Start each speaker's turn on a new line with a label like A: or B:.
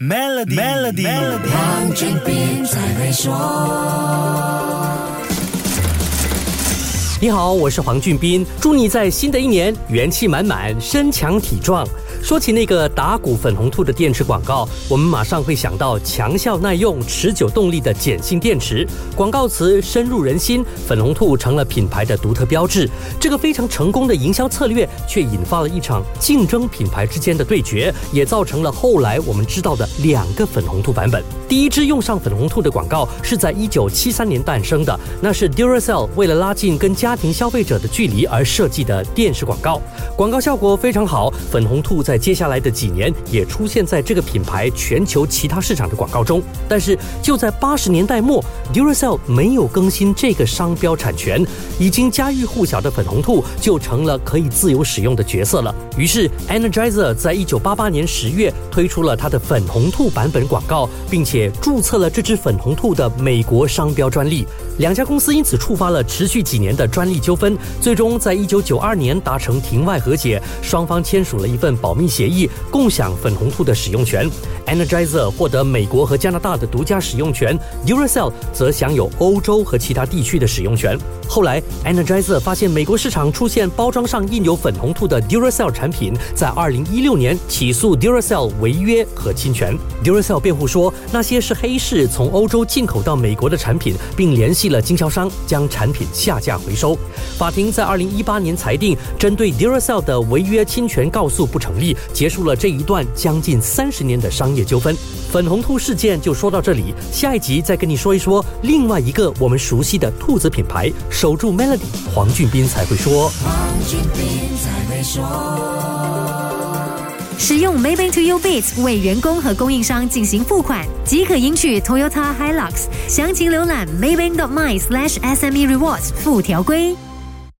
A: Melody，Melody，黄俊斌才会说。你好，我是黄俊斌，祝你在新的一年元气满满、身强体壮。说起那个打鼓粉红兔的电池广告，我们马上会想到强效耐用、持久动力的碱性电池。广告词深入人心，粉红兔成了品牌的独特标志。这个非常成功的营销策略，却引发了一场竞争品牌之间的对决，也造成了后来我们知道的两个粉红兔版本。第一支用上粉红兔的广告是在一九七三年诞生的，那是 Duracell 为了拉近跟家庭消费者的距离而设计的电视广告，广告效果非常好。粉红兔在接下来的几年也出现在这个品牌全球其他市场的广告中，但是就在八十年代末，Duracell 没有更新这个商标产权，已经家喻户晓的粉红兔就成了可以自由使用的角色了。于是 Energizer 在一九八八年十月推出了它的粉红兔版本广告，并且。注册了这只粉红兔的美国商标专利，两家公司因此触发了持续几年的专利纠纷，最终在一九九二年达成庭外和解，双方签署了一份保密协议，共享粉红兔的使用权。Energizer 获得美国和加拿大的独家使用权，Duracell 则享有欧洲和其他地区的使用权。后来，Energizer 发现美国市场出现包装上印有粉红兔的 Duracell 产品，在二零一六年起诉 Duracell 违约和侵权。Duracell 辩护说，那些是黑市从欧洲进口到美国的产品，并联系了经销商将产品下架回收。法庭在二零一八年裁定，针对 Duracell 的违约侵权告诉不成立，结束了这一段将近三十年的商业纠纷。粉红兔事件就说到这里，下一集再跟你说一说另外一个我们熟悉的兔子品牌。守住 Melody，黄俊斌才会说。
B: 使用 Maybank To You Bits 为员工和供应商进行付款，即可赢取 Toyota Hilux。详情浏览 Maybank.my/SME Rewards 附条规。